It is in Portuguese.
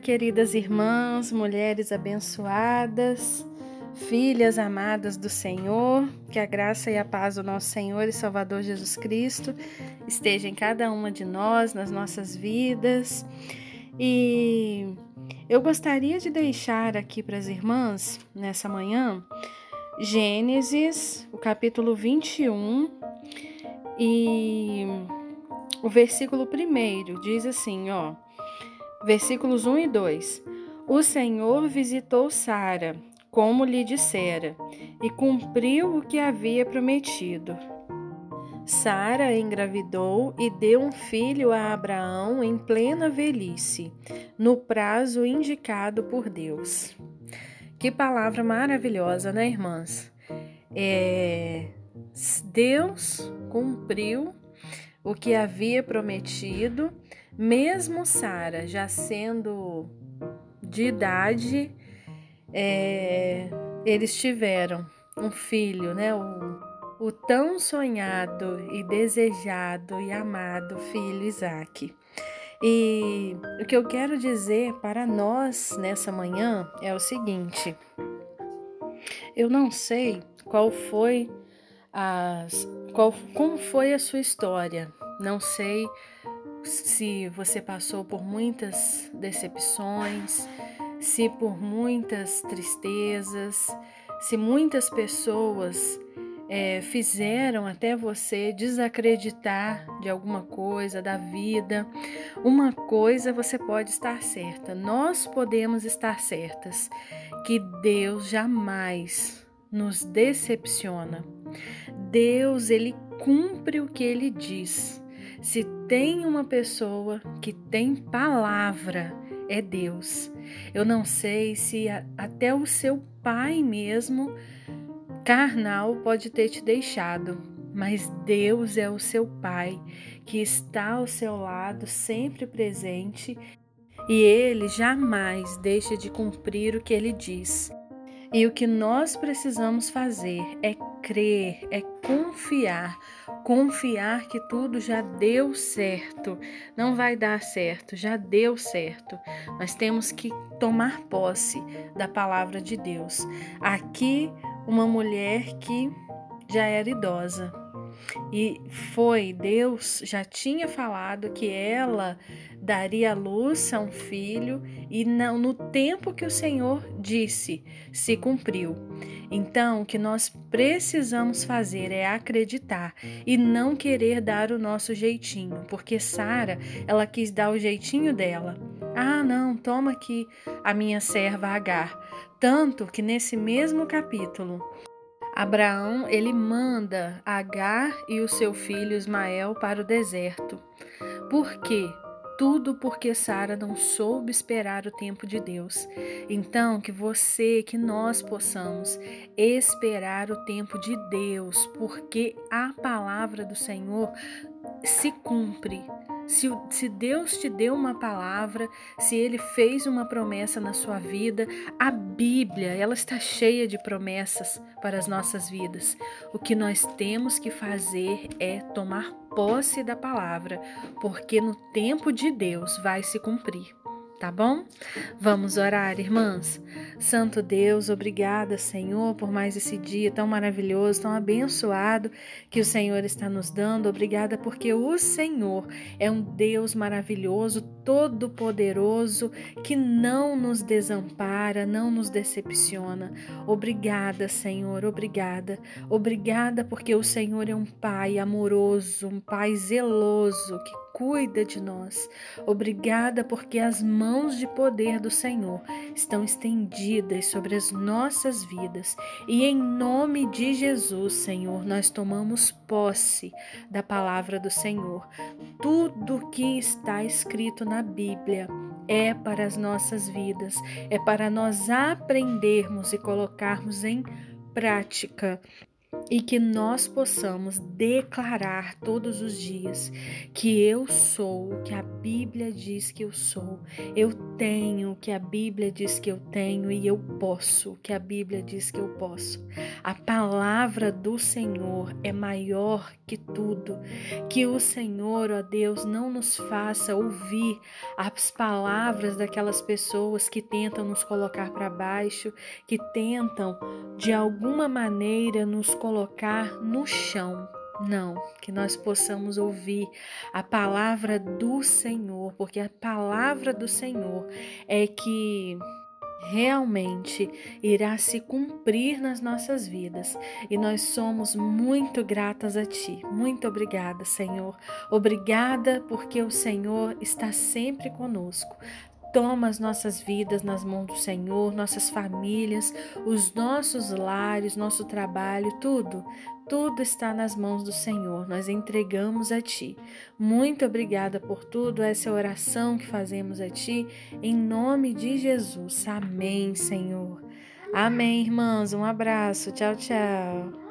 queridas irmãs, mulheres abençoadas, filhas amadas do Senhor, que a graça e a paz do nosso Senhor e Salvador Jesus Cristo esteja em cada uma de nós, nas nossas vidas. E eu gostaria de deixar aqui para as irmãs, nessa manhã, Gênesis, o capítulo 21 e o versículo 1 diz assim, ó. Versículos 1 e 2. O Senhor visitou Sara, como lhe dissera, e cumpriu o que havia prometido. Sara engravidou e deu um filho a Abraão em plena velhice, no prazo indicado por Deus. Que palavra maravilhosa, né, irmãs? É... Deus cumpriu o que havia prometido mesmo Sara já sendo de idade, é, eles tiveram um filho, né? O, o tão sonhado e desejado e amado filho Isaac. E o que eu quero dizer para nós nessa manhã é o seguinte: eu não sei qual foi as, qual, como foi a sua história, não sei se você passou por muitas decepções, se por muitas tristezas, se muitas pessoas é, fizeram até você desacreditar de alguma coisa da vida, uma coisa você pode estar certa, nós podemos estar certas que Deus jamais nos decepciona. Deus, ele cumpre o que ele diz. Se tem uma pessoa que tem palavra, é Deus. Eu não sei se até o seu pai mesmo, carnal, pode ter te deixado, mas Deus é o seu pai, que está ao seu lado, sempre presente, e ele jamais deixa de cumprir o que ele diz. E o que nós precisamos fazer é crer, é confiar, confiar que tudo já deu certo. Não vai dar certo, já deu certo. Nós temos que tomar posse da palavra de Deus. Aqui, uma mulher que já era idosa. E foi, Deus já tinha falado que ela daria luz a um filho e no tempo que o Senhor disse, se cumpriu. Então, o que nós precisamos fazer é acreditar e não querer dar o nosso jeitinho, porque Sara, ela quis dar o jeitinho dela. Ah, não, toma aqui a minha serva Agar. Tanto que nesse mesmo capítulo, Abraão, ele manda Agar e o seu filho Ismael para o deserto. Por quê? Tudo porque Sara não soube esperar o tempo de Deus. Então, que você, que nós possamos esperar o tempo de Deus, porque a palavra do Senhor se cumpre. Se, se, Deus te deu uma palavra, se Ele fez uma promessa na sua vida, a Bíblia, ela está cheia de promessas para as nossas vidas. O que nós temos que fazer é tomar posse da palavra, porque no tempo de Deus vai se cumprir tá bom? Vamos orar, irmãs. Santo Deus, obrigada, Senhor, por mais esse dia tão maravilhoso, tão abençoado que o Senhor está nos dando. Obrigada porque o Senhor é um Deus maravilhoso, todo-poderoso, que não nos desampara, não nos decepciona. Obrigada, Senhor, obrigada. Obrigada porque o Senhor é um Pai amoroso, um Pai zeloso que cuida de nós. Obrigada porque as mãos de poder do Senhor estão estendidas sobre as nossas vidas. E em nome de Jesus, Senhor, nós tomamos posse da palavra do Senhor. Tudo que está escrito na Bíblia é para as nossas vidas, é para nós aprendermos e colocarmos em prática e que nós possamos declarar todos os dias que eu sou o que a Bíblia diz que eu sou, eu tenho o que a Bíblia diz que eu tenho e eu posso o que a Bíblia diz que eu posso. A palavra do Senhor é maior que tudo. Que o Senhor, ó Deus, não nos faça ouvir as palavras daquelas pessoas que tentam nos colocar para baixo, que tentam de alguma maneira nos colocar no chão. Não, que nós possamos ouvir a palavra do Senhor, porque a palavra do Senhor é que realmente irá se cumprir nas nossas vidas e nós somos muito gratas a Ti. Muito obrigada, Senhor. Obrigada porque o Senhor está sempre conosco. Toma as nossas vidas nas mãos do Senhor, nossas famílias, os nossos lares, nosso trabalho, tudo. Tudo está nas mãos do Senhor, nós entregamos a Ti. Muito obrigada por tudo, essa é oração que fazemos a Ti, em nome de Jesus. Amém, Senhor. Amém, irmãos. Um abraço. Tchau, tchau.